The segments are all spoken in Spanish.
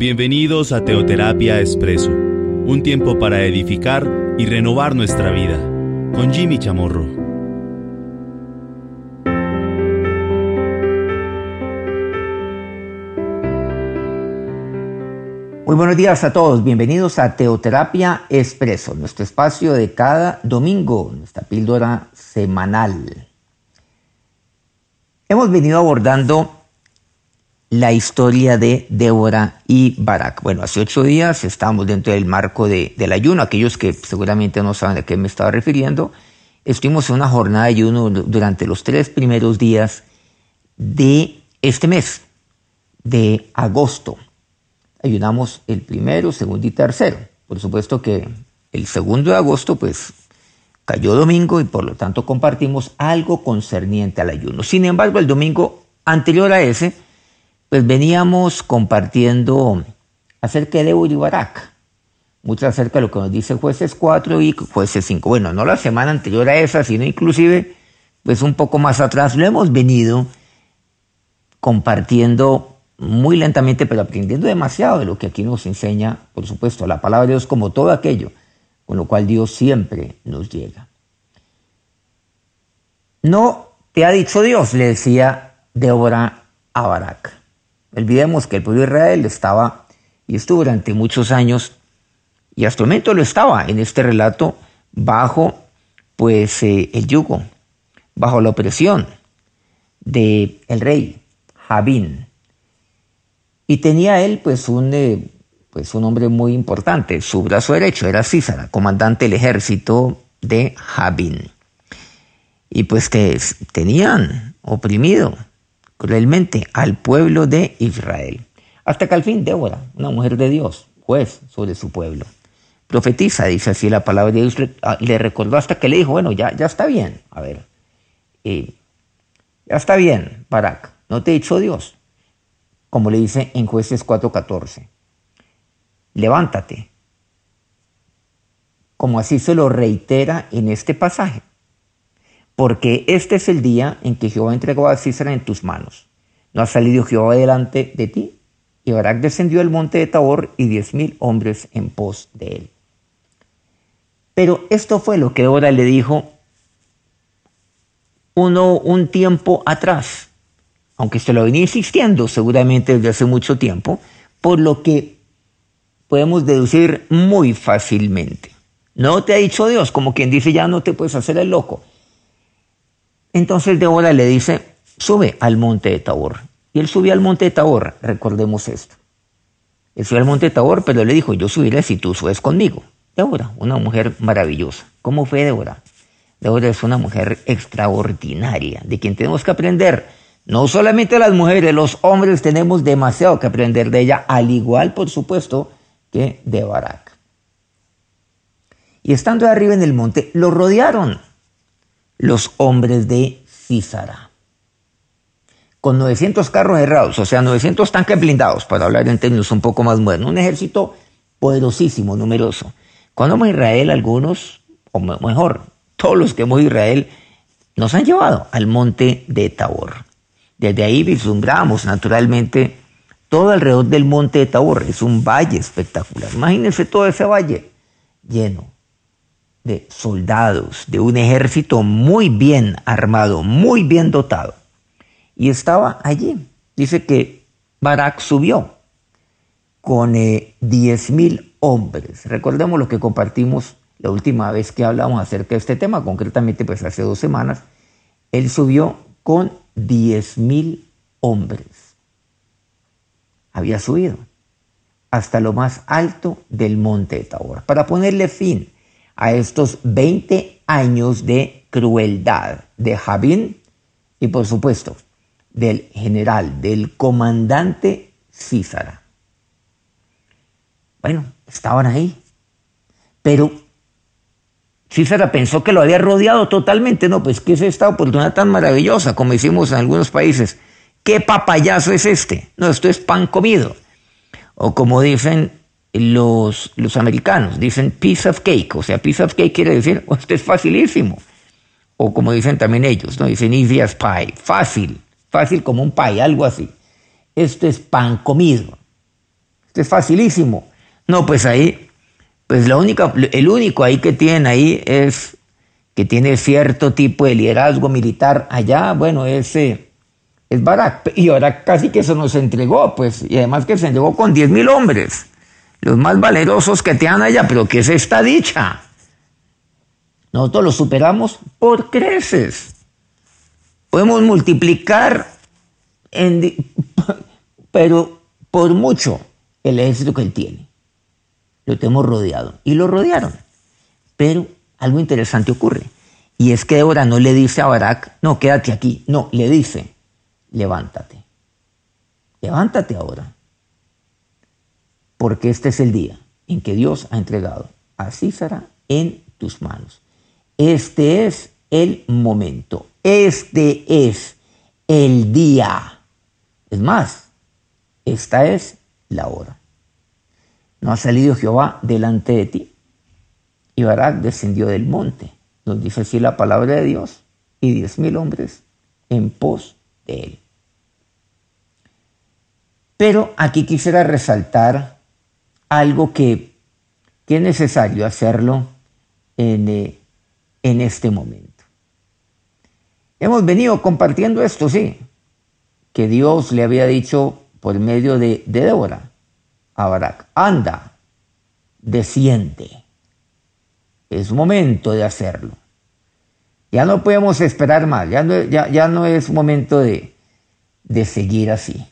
Bienvenidos a Teoterapia Expreso, un tiempo para edificar y renovar nuestra vida, con Jimmy Chamorro. Muy buenos días a todos, bienvenidos a Teoterapia Expreso, nuestro espacio de cada domingo, nuestra píldora semanal. Hemos venido abordando la historia de Débora y Barak. Bueno, hace ocho días estamos dentro del marco del ayuno. Aquellos que seguramente no saben a qué me estaba refiriendo, estuvimos en una jornada de ayuno durante los tres primeros días de este mes, de agosto. Ayunamos el primero, segundo y tercero. Por supuesto que el segundo de agosto, pues cayó domingo y por lo tanto compartimos algo concerniente al ayuno. Sin embargo, el domingo anterior a ese, pues veníamos compartiendo acerca de Uribarak, mucho acerca de lo que nos dice jueces 4 y jueces 5. Bueno, no la semana anterior a esa, sino inclusive, pues un poco más atrás, lo hemos venido compartiendo muy lentamente, pero aprendiendo demasiado de lo que aquí nos enseña, por supuesto, la palabra de Dios como todo aquello, con lo cual Dios siempre nos llega. No te ha dicho Dios, le decía Débora a Barak. Olvidemos que el pueblo de Israel estaba y estuvo durante muchos años, y hasta el momento lo estaba en este relato, bajo pues eh, el yugo, bajo la opresión del el rey Jabín. Y tenía él pues un, eh, pues un hombre muy importante, su brazo derecho era Císara, comandante del ejército de Jabín. Y pues que tenían oprimido cruelmente al pueblo de Israel. Hasta que al fin Débora, una mujer de Dios, juez sobre su pueblo, profetiza, dice así la palabra de Dios, ah, le recordó hasta que le dijo, bueno, ya, ya está bien, a ver, eh, ya está bien, Barak, no te dicho Dios, como le dice en jueces 4.14, levántate, como así se lo reitera en este pasaje porque este es el día en que Jehová entregó a Císara en tus manos. No ha salido Jehová delante de ti. Y Barak descendió del monte de Tabor y diez mil hombres en pos de él. Pero esto fue lo que ahora le dijo uno un tiempo atrás, aunque se lo venía insistiendo seguramente desde hace mucho tiempo, por lo que podemos deducir muy fácilmente. No te ha dicho Dios, como quien dice ya no te puedes hacer el loco. Entonces Débora le dice, sube al monte de Tabor. Y él subió al monte de Tabor, recordemos esto. Él subió al monte de Tabor, pero le dijo, yo subiré si tú subes conmigo. Débora, una mujer maravillosa. ¿Cómo fue Débora? Débora es una mujer extraordinaria, de quien tenemos que aprender. No solamente las mujeres, los hombres tenemos demasiado que aprender de ella, al igual, por supuesto, que de Barak. Y estando arriba en el monte, lo rodearon los hombres de Císara. Con 900 carros errados, o sea, 900 tanques blindados, para hablar en términos un poco más modernos. Un ejército poderosísimo, numeroso. Cuando hemos a Israel, algunos, o mejor, todos los que hemos a Israel, nos han llevado al monte de Tabor. Desde ahí vislumbramos naturalmente todo alrededor del monte de Tabor. Es un valle espectacular. Imagínense todo ese valle lleno de soldados, de un ejército muy bien armado, muy bien dotado. Y estaba allí. Dice que Barak subió con eh, diez mil hombres. Recordemos lo que compartimos la última vez que hablamos acerca de este tema, concretamente pues hace dos semanas. Él subió con diez mil hombres. Había subido hasta lo más alto del monte de Tabor para ponerle fin a estos 20 años de crueldad de Javín y por supuesto del general, del comandante Císara. Bueno, estaban ahí, pero Císara pensó que lo había rodeado totalmente, no, pues ¿qué es esta oportunidad tan maravillosa, como decimos en algunos países? ¿Qué papayazo es este? No, esto es pan comido. O como dicen los, los americanos dicen piece of cake, o sea, piece of cake quiere decir, oh, esto es facilísimo. O como dicen también ellos, ¿no? Dicen easy as pie, fácil, fácil como un pie, algo así. Esto es pan comido. Esto es facilísimo. No, pues ahí, pues la única, el único ahí que tienen ahí es que tiene cierto tipo de liderazgo militar allá, bueno, ese es Barak. Y ahora casi que se nos entregó, pues, y además que se entregó con 10 mil hombres, los más valerosos que te han allá, pero ¿qué es esta dicha? Nosotros lo superamos por creces. Podemos multiplicar, pero por mucho, el ejército que él tiene. Lo tenemos rodeado. Y lo rodearon. Pero algo interesante ocurre. Y es que Débora no le dice a Barak, no, quédate aquí. No, le dice, levántate. Levántate ahora. Porque este es el día en que Dios ha entregado a Císara en tus manos. Este es el momento. Este es el día. Es más, esta es la hora. No ha salido Jehová delante de ti. Y Barak descendió del monte. Nos dice así la palabra de Dios. Y diez mil hombres en pos de él. Pero aquí quisiera resaltar algo que, que es necesario hacerlo en, eh, en este momento. Hemos venido compartiendo esto, sí, que Dios le había dicho por medio de, de Débora a Barak, anda, desciende, es momento de hacerlo. Ya no podemos esperar más, ya no, ya, ya no es momento de, de seguir así.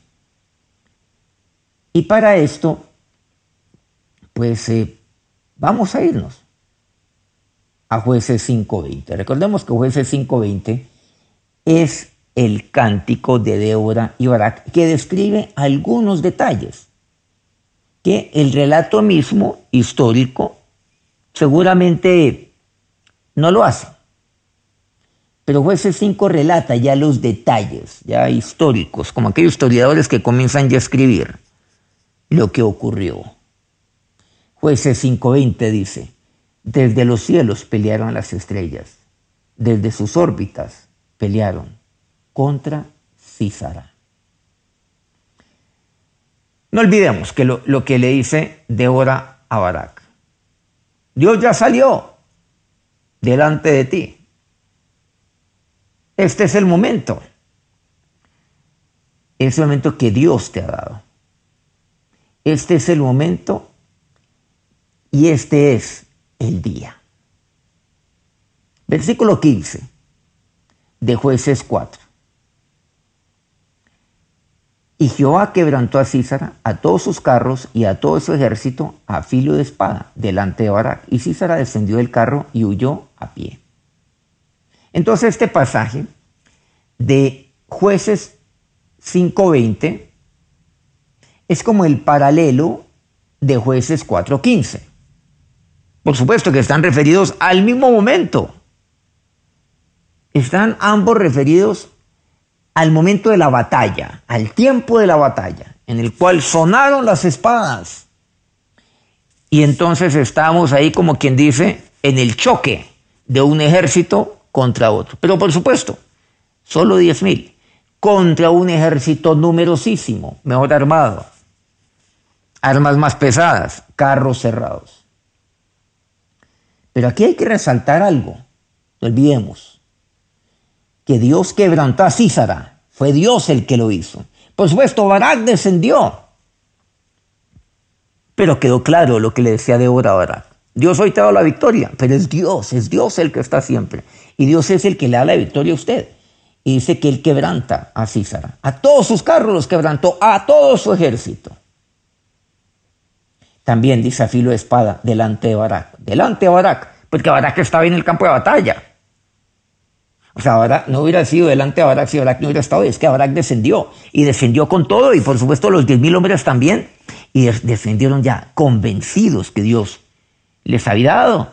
Y para esto, pues eh, vamos a irnos a jueces 5.20. Recordemos que jueces 5.20 es el cántico de Débora y Barak que describe algunos detalles que el relato mismo histórico seguramente no lo hace. Pero jueces 5 relata ya los detalles, ya históricos, como aquellos historiadores que comienzan ya a escribir lo que ocurrió. Jueces 5.20 dice, desde los cielos pelearon las estrellas, desde sus órbitas pelearon contra Císara. No olvidemos que lo, lo que le dice Débora a Barak. Dios ya salió delante de ti. Este es el momento. Es el momento que Dios te ha dado. Este es el momento y este es el día. Versículo 15 de jueces 4. Y Jehová quebrantó a Císara, a todos sus carros y a todo su ejército a filo de espada delante de Barak. Y Císara descendió del carro y huyó a pie. Entonces este pasaje de jueces 5.20 es como el paralelo de jueces 4.15. Por supuesto que están referidos al mismo momento. Están ambos referidos al momento de la batalla, al tiempo de la batalla, en el cual sonaron las espadas. Y entonces estamos ahí como quien dice, en el choque de un ejército contra otro. Pero por supuesto, solo 10.000 contra un ejército numerosísimo, mejor armado, armas más pesadas, carros cerrados. Pero aquí hay que resaltar algo, no olvidemos, que Dios quebrantó a Císara, fue Dios el que lo hizo. Por supuesto, Barak descendió, pero quedó claro lo que le decía Débora a Barak. Dios hoy te ha dado la victoria, pero es Dios, es Dios el que está siempre. Y Dios es el que le da la victoria a usted. Y dice que él quebranta a Císara. A todos sus carros los quebrantó, a todo su ejército. También dice a filo de espada delante de Barak. Delante de Barak, porque Barak estaba en el campo de batalla. O sea, Barak no hubiera sido delante de Barak si Barak no hubiera estado. Es que Barak descendió. Y descendió con todo. Y por supuesto los diez mil hombres también. Y descendieron ya convencidos que Dios les había dado.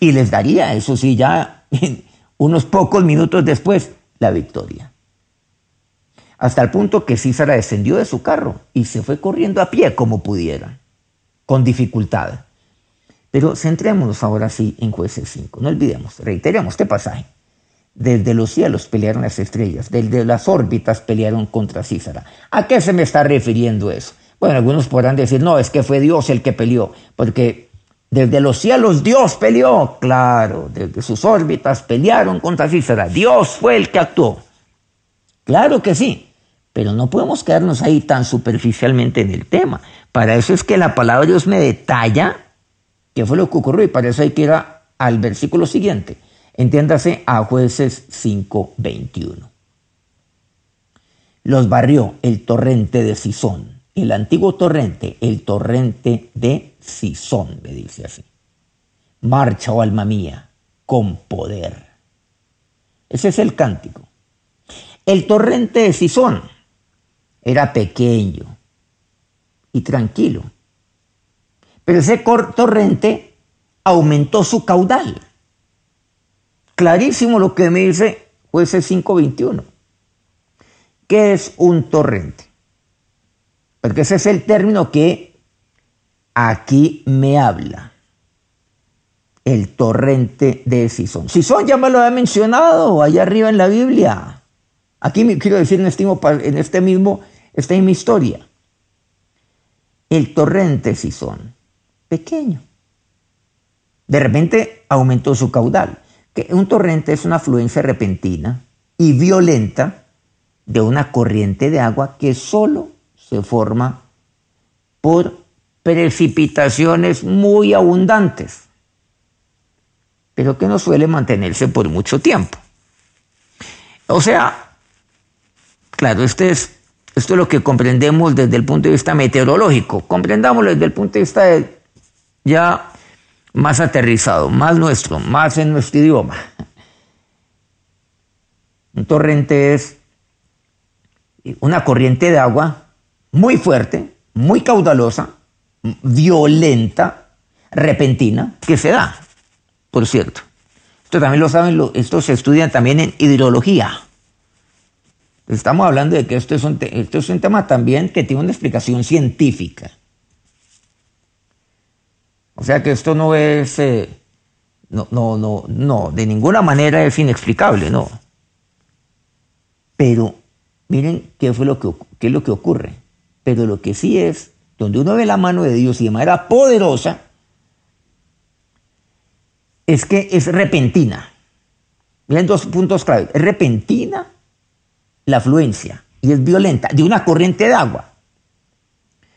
Y les daría, eso sí, ya unos pocos minutos después, la victoria. Hasta el punto que Císara descendió de su carro y se fue corriendo a pie como pudiera, con dificultad. Pero centrémonos ahora sí en jueces 5. No olvidemos, reiteremos este pasaje. Desde los cielos pelearon las estrellas, desde las órbitas pelearon contra Císara. ¿A qué se me está refiriendo eso? Bueno, algunos podrán decir, no, es que fue Dios el que peleó, porque desde los cielos Dios peleó, claro, desde sus órbitas pelearon contra Cícera, Dios fue el que actuó. Claro que sí, pero no podemos quedarnos ahí tan superficialmente en el tema. Para eso es que la palabra de Dios me detalla qué fue lo que ocurrió y para eso hay que ir al versículo siguiente. Entiéndase a jueces 5:21. Los barrió el torrente de Sison, el antiguo torrente, el torrente de Sison, me dice así. Marcha, oh alma mía, con poder. Ese es el cántico. El torrente de Sison era pequeño y tranquilo, pero ese torrente aumentó su caudal. Clarísimo lo que me dice jueces 521. ¿Qué es un torrente? Porque ese es el término que aquí me habla. El torrente de Sison. Sison ya me lo había mencionado allá arriba en la Biblia. Aquí quiero decir en este mismo, en este mismo esta misma historia. El torrente Sison, pequeño. De repente aumentó su caudal. Que un torrente es una afluencia repentina y violenta de una corriente de agua que solo se forma por precipitaciones muy abundantes, pero que no suele mantenerse por mucho tiempo. O sea, claro, es, esto es lo que comprendemos desde el punto de vista meteorológico, comprendámoslo desde el punto de vista ya más aterrizado, más nuestro, más en nuestro idioma. Un torrente es una corriente de agua muy fuerte, muy caudalosa, violenta, repentina, que se da, por cierto. Esto también lo saben, esto se estudia también en hidrología. Estamos hablando de que esto es, un esto es un tema también que tiene una explicación científica. O sea que esto no es, eh, no, no, no, no, de ninguna manera es inexplicable, no. Pero miren qué fue lo que, qué es lo que ocurre. Pero lo que sí es, donde uno ve la mano de Dios y de manera poderosa, es que es repentina. Miren dos puntos clave. Es repentina la afluencia y es violenta de una corriente de agua.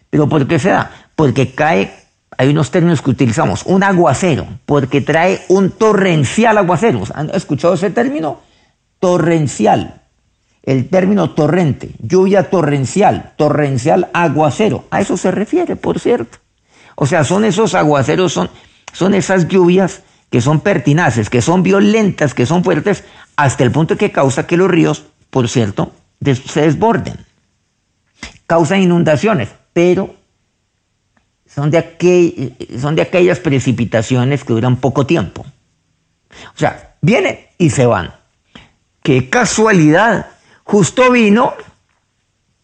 ¿Pero por qué se da? Porque cae, hay unos términos que utilizamos, un aguacero, porque trae un torrencial aguacero. ¿Han escuchado ese término? Torrencial el término torrente, lluvia torrencial, torrencial aguacero, a eso se refiere, por cierto. O sea, son esos aguaceros, son, son esas lluvias que son pertinaces, que son violentas, que son fuertes, hasta el punto que causa que los ríos, por cierto, se desborden. Causan inundaciones, pero son de, son de aquellas precipitaciones que duran poco tiempo. O sea, vienen y se van. Qué casualidad justo vino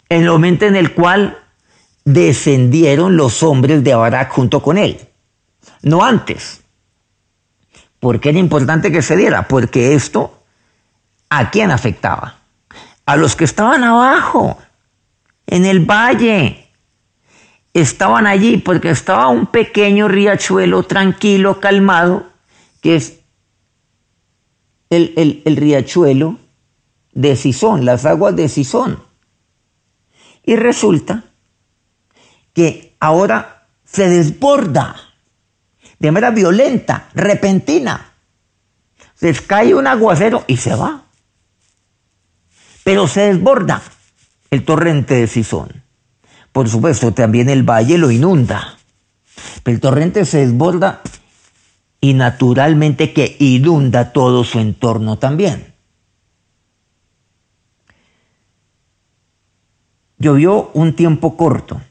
en el momento en el cual descendieron los hombres de Barak junto con él, no antes. ¿Por qué era importante que se diera? Porque esto, ¿a quién afectaba? A los que estaban abajo, en el valle. Estaban allí porque estaba un pequeño riachuelo tranquilo, calmado, que es el, el, el riachuelo de Sison, las aguas de Sison. Y resulta que ahora se desborda de manera violenta, repentina. Se cae un aguacero y se va. Pero se desborda el torrente de Sison. Por supuesto, también el valle lo inunda. Pero el torrente se desborda y naturalmente que inunda todo su entorno también. Llovió un tiempo corto,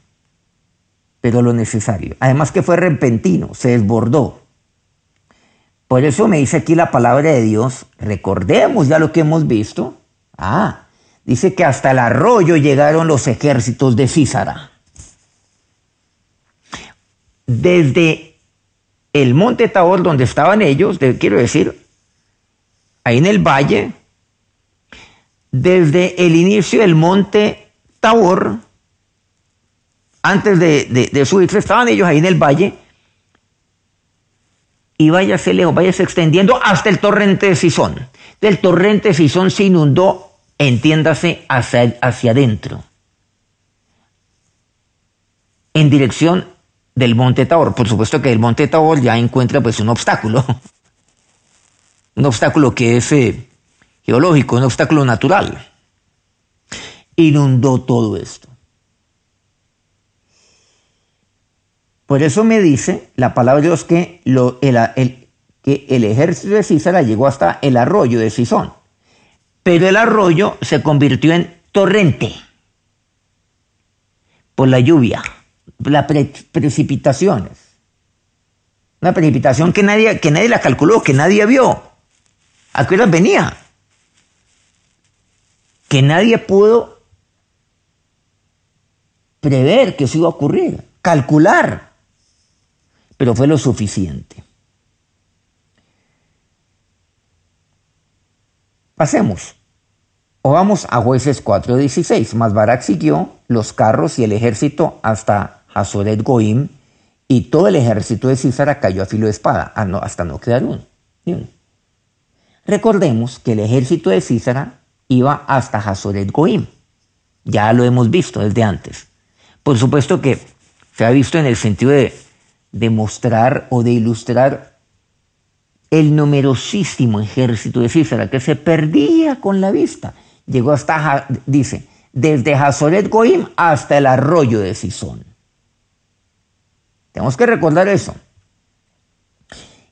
pero lo necesario. Además que fue repentino, se desbordó. Por eso me dice aquí la palabra de Dios, recordemos ya lo que hemos visto. Ah, dice que hasta el arroyo llegaron los ejércitos de Císara. Desde el monte Tabor donde estaban ellos, quiero decir, ahí en el valle, desde el inicio del monte Tabor antes de, de, subirse, estaban ellos ahí en el valle, y váyase lejos, váyase extendiendo hasta el torrente de Sison. Del torrente de Sison se inundó, entiéndase, hacia, hacia adentro, en dirección del monte Tabor. Por supuesto que el monte Tabor ya encuentra pues un obstáculo, un obstáculo que es eh, geológico, un obstáculo natural. Inundó todo esto. Por eso me dice la palabra de Dios que, lo, el, que el ejército de Císara llegó hasta el arroyo de Sison. Pero el arroyo se convirtió en torrente por la lluvia, las precipitaciones. Una precipitación que nadie, que nadie la calculó, que nadie vio. ¿A qué hora venía? Que nadie pudo prever que eso iba a ocurrir, calcular pero fue lo suficiente. Pasemos. Vamos a jueces 4.16. Mas Barak siguió los carros y el ejército hasta Hazoret Goim y todo el ejército de Císara cayó a filo de espada hasta no quedar uno. Recordemos que el ejército de Císara iba hasta Hazoret Goim. Ya lo hemos visto desde antes. Por supuesto que se ha visto en el sentido de de mostrar o de ilustrar el numerosísimo ejército de Císara que se perdía con la vista. Llegó hasta, dice, desde Hazoret Goim hasta el arroyo de Sison. Tenemos que recordar eso.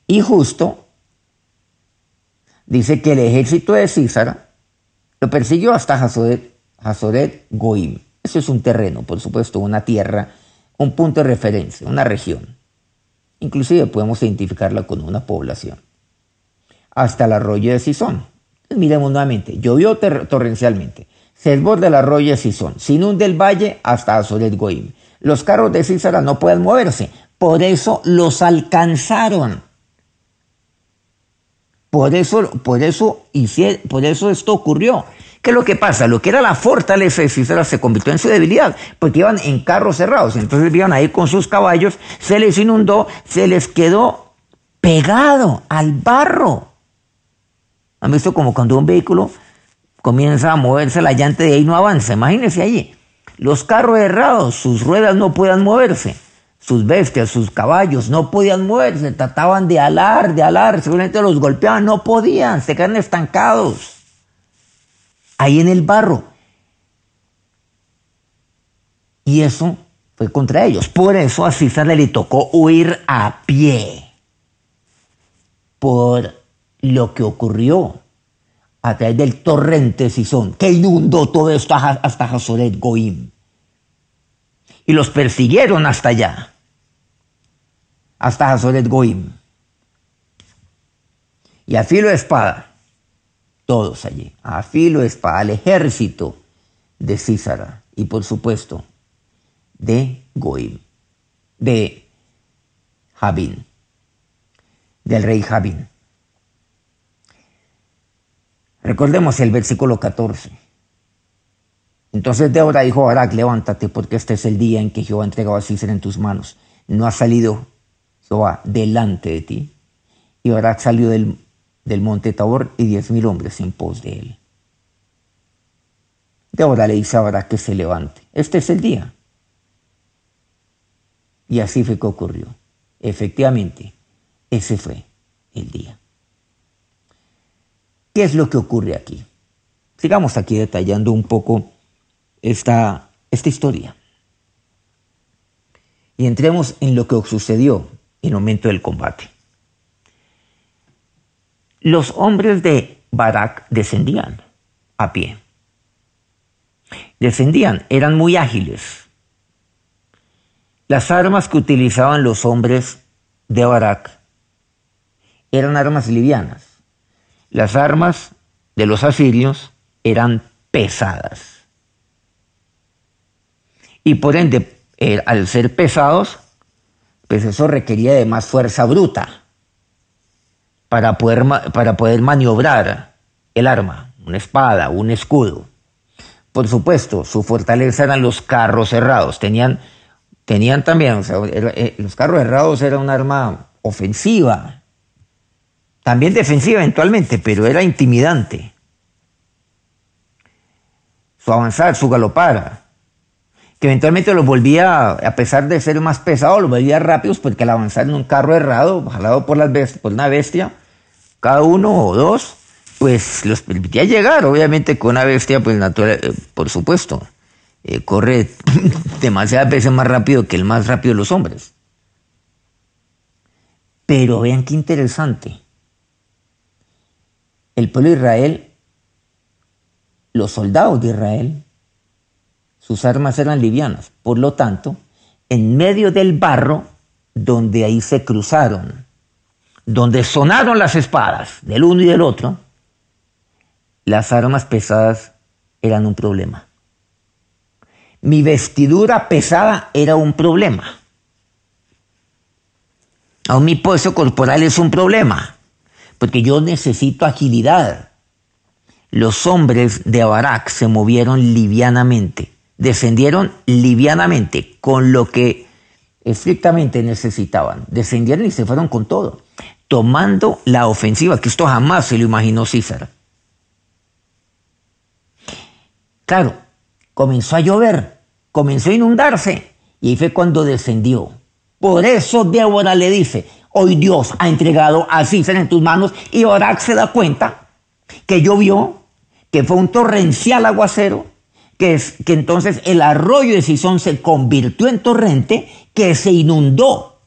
Y justo dice que el ejército de Císara lo persiguió hasta Hazoret Goim. Eso es un terreno, por supuesto, una tierra, un punto de referencia, una región. Inclusive podemos identificarla con una población. Hasta el arroyo de Sison. Miremos nuevamente. Llovió torrencialmente. Se desborda arroyo Sison. Se inunda el valle hasta Azoret Goim. Los carros de Císara no pueden moverse. Por eso los alcanzaron. Por eso, por eso, por eso esto ocurrió. ¿Qué es lo que pasa? Lo que era la fortaleza de Cícera se convirtió en su debilidad, porque iban en carros cerrados. Entonces iban ahí con sus caballos, se les inundó, se les quedó pegado al barro. ¿Han visto como cuando un vehículo comienza a moverse la llanta de ahí no avanza? Imagínense allí. Los carros cerrados, sus ruedas no podían moverse. Sus bestias, sus caballos no podían moverse, trataban de alar, de alar, seguramente los golpeaban, no podían, se quedan estancados ahí en el barro. Y eso fue contra ellos. Por eso a César le tocó huir a pie. Por lo que ocurrió a través del torrente Sison, que inundó todo esto hasta Hazoret Goim. Y los persiguieron hasta allá, hasta Hazoret Goim. Y a filo de espada todos allí, a filo de espada, al ejército de Císara y por supuesto de Goim, de Jabín, del rey Jabín. Recordemos el versículo 14. Entonces Débora dijo a Barak, levántate porque este es el día en que Jehová ha entregado a Císara en tus manos. No ha salido Jehová delante de ti. Y Barak salió del del monte Tabor y diez mil hombres en pos de él. De ahora le dice ahora que se levante. Este es el día. Y así fue que ocurrió. Efectivamente, ese fue el día. ¿Qué es lo que ocurre aquí? Sigamos aquí detallando un poco esta, esta historia. Y entremos en lo que sucedió en el momento del combate. Los hombres de Barak descendían a pie. Descendían, eran muy ágiles. Las armas que utilizaban los hombres de Barak eran armas livianas. Las armas de los asirios eran pesadas. Y por ende, eh, al ser pesados, pues eso requería de más fuerza bruta para poder, para poder maniobrar el arma, una espada, un escudo. Por supuesto, su fortaleza eran los carros cerrados, tenían tenían también, eh, los carros errados eran un arma ofensiva, también defensiva eventualmente, pero era intimidante. Su avanzar, su galopar, que eventualmente los volvía, a pesar de ser más pesados, los volvía rápidos porque al avanzar en un carro errado, jalado por, una bestia, cada uno o dos, pues los permitía llegar, obviamente con una bestia, pues natural, eh, por supuesto, eh, corre demasiadas veces más rápido que el más rápido de los hombres. Pero vean qué interesante. El pueblo de Israel, los soldados de Israel, sus armas eran livianas. Por lo tanto, en medio del barro, donde ahí se cruzaron, donde sonaron las espadas del uno y del otro, las armas pesadas eran un problema. Mi vestidura pesada era un problema. Aún mi peso corporal es un problema, porque yo necesito agilidad. Los hombres de Barak se movieron livianamente, descendieron livianamente con lo que estrictamente necesitaban. Descendieron y se fueron con todo, tomando la ofensiva, que esto jamás se lo imaginó César. Claro, comenzó a llover, comenzó a inundarse, y ahí fue cuando descendió. Por eso Débora le dice, hoy Dios ha entregado a César en tus manos, y Barak se da cuenta que llovió, que fue un torrencial aguacero, que entonces el arroyo de Sison se convirtió en torrente, que se inundó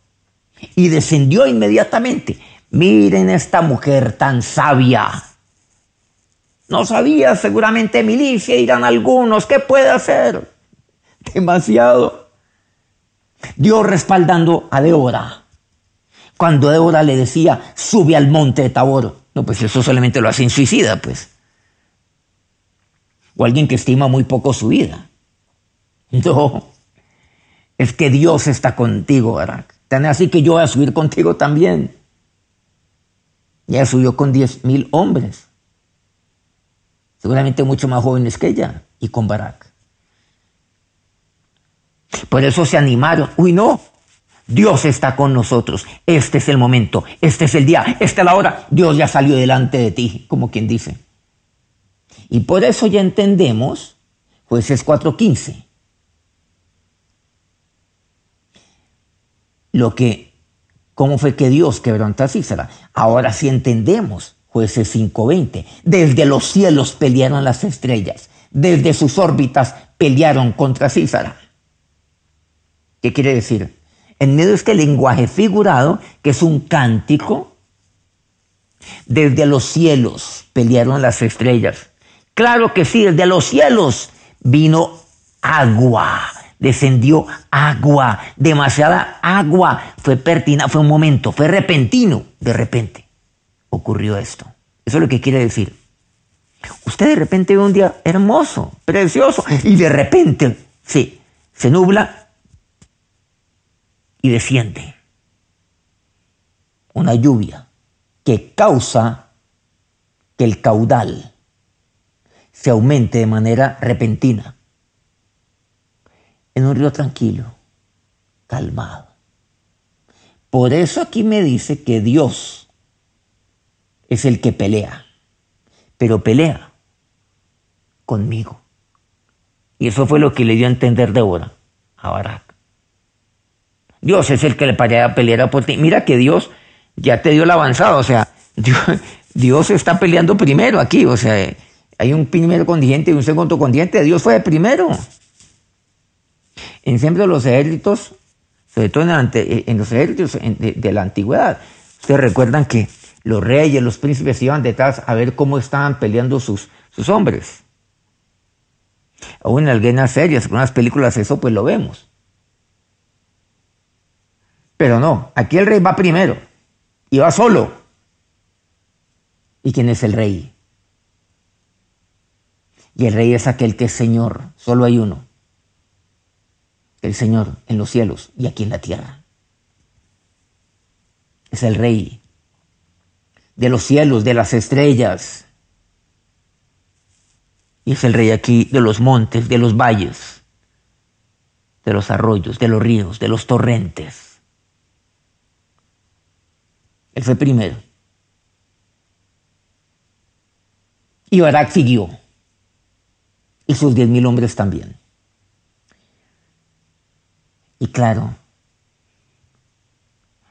y descendió inmediatamente. Miren esta mujer tan sabia, no sabía seguramente milicia, irán algunos. ¿Qué puede hacer? Demasiado. Dios respaldando a Débora. Cuando Débora le decía, sube al monte de Tabor. No, pues eso solamente lo hace en suicida, pues. O alguien que estima muy poco su vida. No. Es que Dios está contigo, Barak. Tan así que yo voy a subir contigo también. Ya subió con diez mil hombres seguramente mucho más jóvenes que ella, y con Barak. Por eso se animaron. Uy, no, Dios está con nosotros. Este es el momento, este es el día, esta es la hora. Dios ya salió delante de ti, como quien dice. Y por eso ya entendemos jueces 4.15. Lo que, cómo fue que Dios quebrantó a Císara. Ahora sí entendemos Jueces 5:20. Desde los cielos pelearon las estrellas, desde sus órbitas pelearon contra Císara. ¿Qué quiere decir? En medio de este lenguaje figurado, que es un cántico, desde los cielos pelearon las estrellas. Claro que sí, desde los cielos vino agua, descendió agua, demasiada agua. Fue pertina, fue un momento, fue repentino, de repente ocurrió esto. Eso es lo que quiere decir. Usted de repente ve un día hermoso, precioso, y de repente sí, se nubla y desciende una lluvia que causa que el caudal se aumente de manera repentina en un río tranquilo, calmado. Por eso aquí me dice que Dios es el que pelea, pero pelea conmigo. Y eso fue lo que le dio a entender Débora a Barak. Dios es el que le a pelear por ti. Mira que Dios ya te dio la avanzada, o sea, Dios, está peleando primero aquí, o sea, hay un primer contingente y un segundo contingente, Dios fue el primero. En siempre los ejércitos, sobre todo en, los ejércitos de, la antigüedad, ustedes recuerdan que los reyes, los príncipes iban detrás a ver cómo estaban peleando sus, sus hombres. Aún en algunas series, algunas películas, eso pues lo vemos. Pero no, aquí el rey va primero y va solo. ¿Y quién es el rey? Y el rey es aquel que es Señor, solo hay uno. El Señor en los cielos y aquí en la tierra. Es el rey de los cielos, de las estrellas. Y es el rey aquí de los montes, de los valles, de los arroyos, de los ríos, de los torrentes. Él fue primero. Y Barak siguió. Y sus diez mil hombres también. Y claro,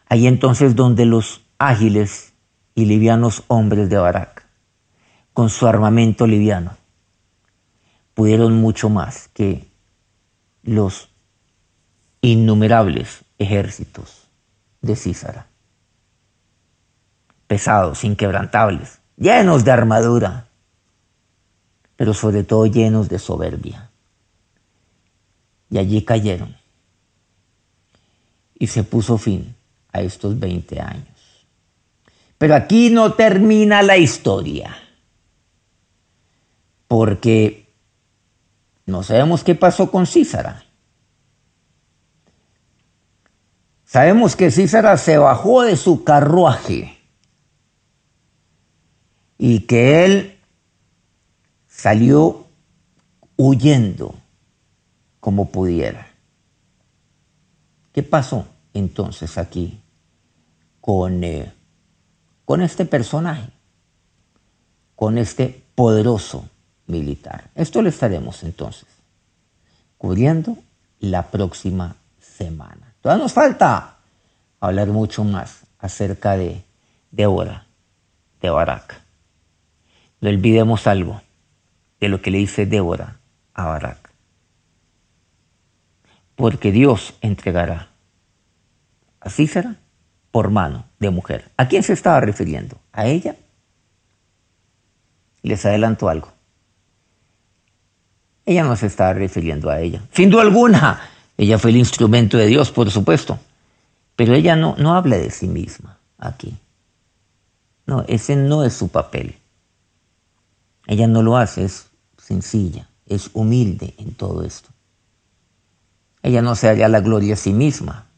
ahí entonces donde los ágiles y livianos hombres de Barak, con su armamento liviano, pudieron mucho más que los innumerables ejércitos de Císara, pesados, inquebrantables, llenos de armadura, pero sobre todo llenos de soberbia. Y allí cayeron. Y se puso fin a estos 20 años. Pero aquí no termina la historia. Porque no sabemos qué pasó con Císara. Sabemos que Císara se bajó de su carruaje y que él salió huyendo como pudiera. ¿Qué pasó entonces aquí con, eh, con este personaje, con este poderoso militar. Esto lo estaremos entonces cubriendo la próxima semana. Todavía nos falta hablar mucho más acerca de de Barak. No olvidemos algo de lo que le dice Débora a Barak. Porque Dios entregará a Cícera por mano de mujer. ¿A quién se estaba refiriendo? ¿A ella? Les adelanto algo. Ella no se está refiriendo a ella. Sin duda alguna, ella fue el instrumento de Dios, por supuesto. Pero ella no, no habla de sí misma aquí. No, ese no es su papel. Ella no lo hace, es sencilla, es humilde en todo esto. Ella no se haría la gloria a sí misma,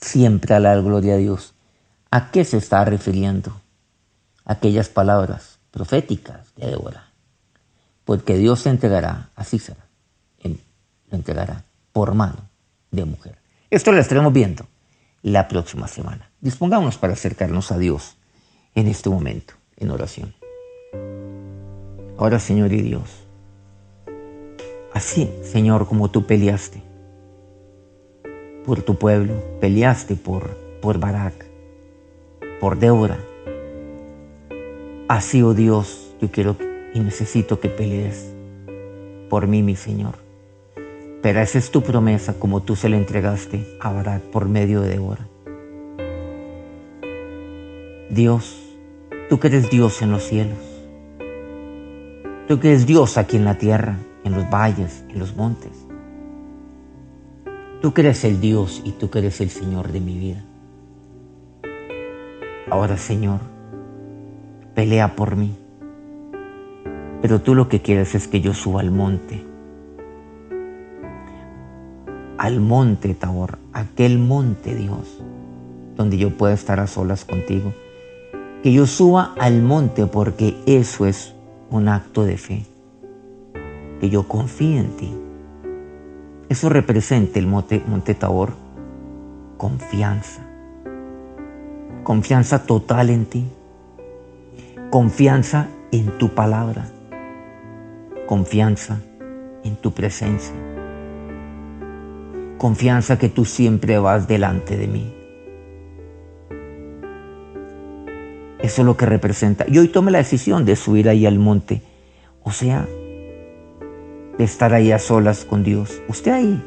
siempre a la gloria a Dios. ¿A qué se está refiriendo? Aquellas palabras proféticas de Débora porque Dios se entregará, así será, lo entregará por mano de mujer. Esto lo estaremos viendo la próxima semana. Dispongámonos para acercarnos a Dios en este momento, en oración. Ahora, Señor y Dios, así, Señor, como tú peleaste por tu pueblo, peleaste por, por Barak, por Débora, así, oh Dios, yo quiero y necesito que pelees por mí, mi Señor. Pero esa es tu promesa como tú se la entregaste a Barak por medio de Débora. Dios, tú que eres Dios en los cielos, tú que eres Dios aquí en la tierra, en los valles, en los montes, tú que eres el Dios y tú que eres el Señor de mi vida. Ahora, Señor, pelea por mí pero tú lo que quieres es que yo suba al monte. Al monte, Tabor, aquel monte, Dios, donde yo pueda estar a solas contigo. Que yo suba al monte porque eso es un acto de fe. Que yo confíe en ti. Eso representa el monte, monte Tabor. Confianza. Confianza total en ti. Confianza en tu palabra confianza en tu presencia. Confianza que tú siempre vas delante de mí. Eso es lo que representa. Y hoy tome la decisión de subir ahí al monte. O sea, de estar ahí a solas con Dios. Usted ahí,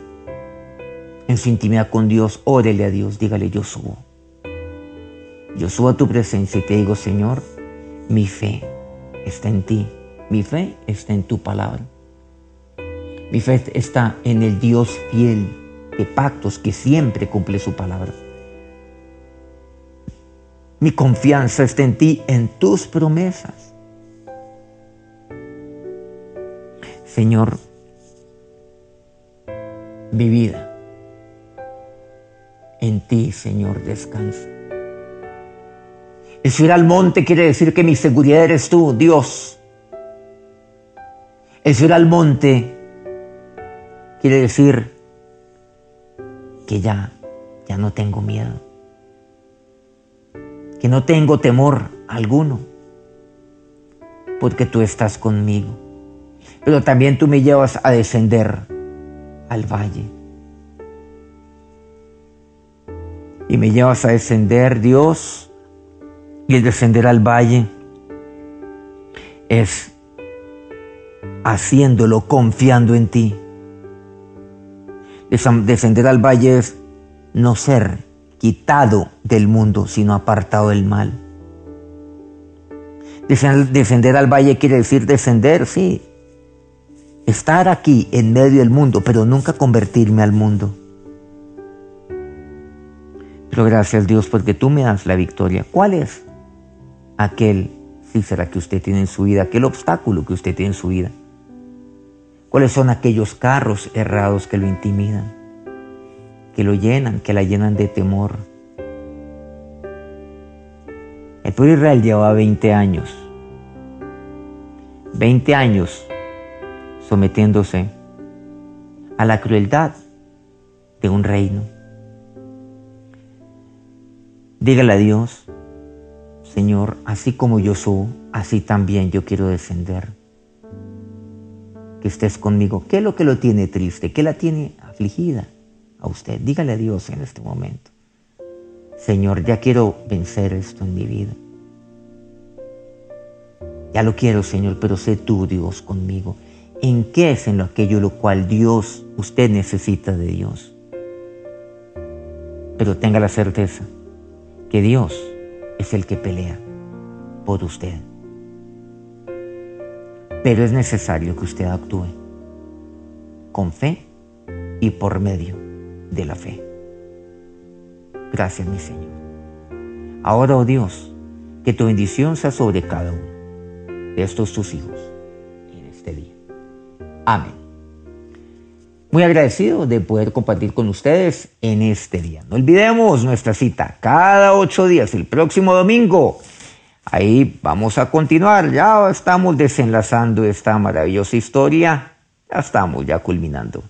en su intimidad con Dios, órele a Dios, dígale, yo subo. Yo subo a tu presencia y te digo, Señor, mi fe está en ti. Mi fe está en tu palabra. Mi fe está en el Dios fiel de pactos que siempre cumple su palabra. Mi confianza está en ti, en tus promesas. Señor, mi vida en ti, Señor, descansa. El subir al monte quiere decir que mi seguridad eres tú, Dios. El subir al monte quiere decir que ya, ya no tengo miedo, que no tengo temor alguno, porque tú estás conmigo. Pero también tú me llevas a descender al valle. Y me llevas a descender, Dios, y el descender al valle es haciéndolo confiando en ti. Descender al valle es no ser quitado del mundo, sino apartado del mal. Descender al valle quiere decir descender, sí. Estar aquí en medio del mundo, pero nunca convertirme al mundo. Pero gracias Dios porque tú me das la victoria. ¿Cuál es aquel será que usted tiene en su vida, aquel obstáculo que usted tiene en su vida. ¿Cuáles son aquellos carros errados que lo intimidan, que lo llenan, que la llenan de temor? El pueblo de Israel llevaba 20 años, 20 años sometiéndose a la crueldad de un reino. Dígale a Dios, Señor, así como yo soy, así también yo quiero descender. Que estés conmigo. ¿Qué es lo que lo tiene triste? ¿Qué la tiene afligida a usted? Dígale a Dios en este momento. Señor, ya quiero vencer esto en mi vida. Ya lo quiero, Señor, pero sé tú, Dios, conmigo. ¿En qué es en lo aquello lo cual Dios, usted necesita de Dios? Pero tenga la certeza que Dios es el que pelea por usted. Pero es necesario que usted actúe con fe y por medio de la fe. Gracias, mi Señor. Ahora, oh Dios, que tu bendición sea sobre cada uno de estos tus hijos en este día. Amén. Muy agradecido de poder compartir con ustedes en este día. No olvidemos nuestra cita cada ocho días, el próximo domingo. Ahí vamos a continuar. Ya estamos desenlazando esta maravillosa historia. Ya estamos ya culminando.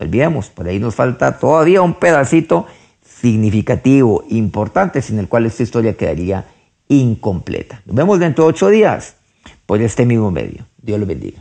Olvidemos, por ahí nos falta todavía un pedacito significativo, importante, sin el cual esta historia quedaría incompleta. Nos vemos dentro de ocho días por este mismo medio. Dios lo bendiga.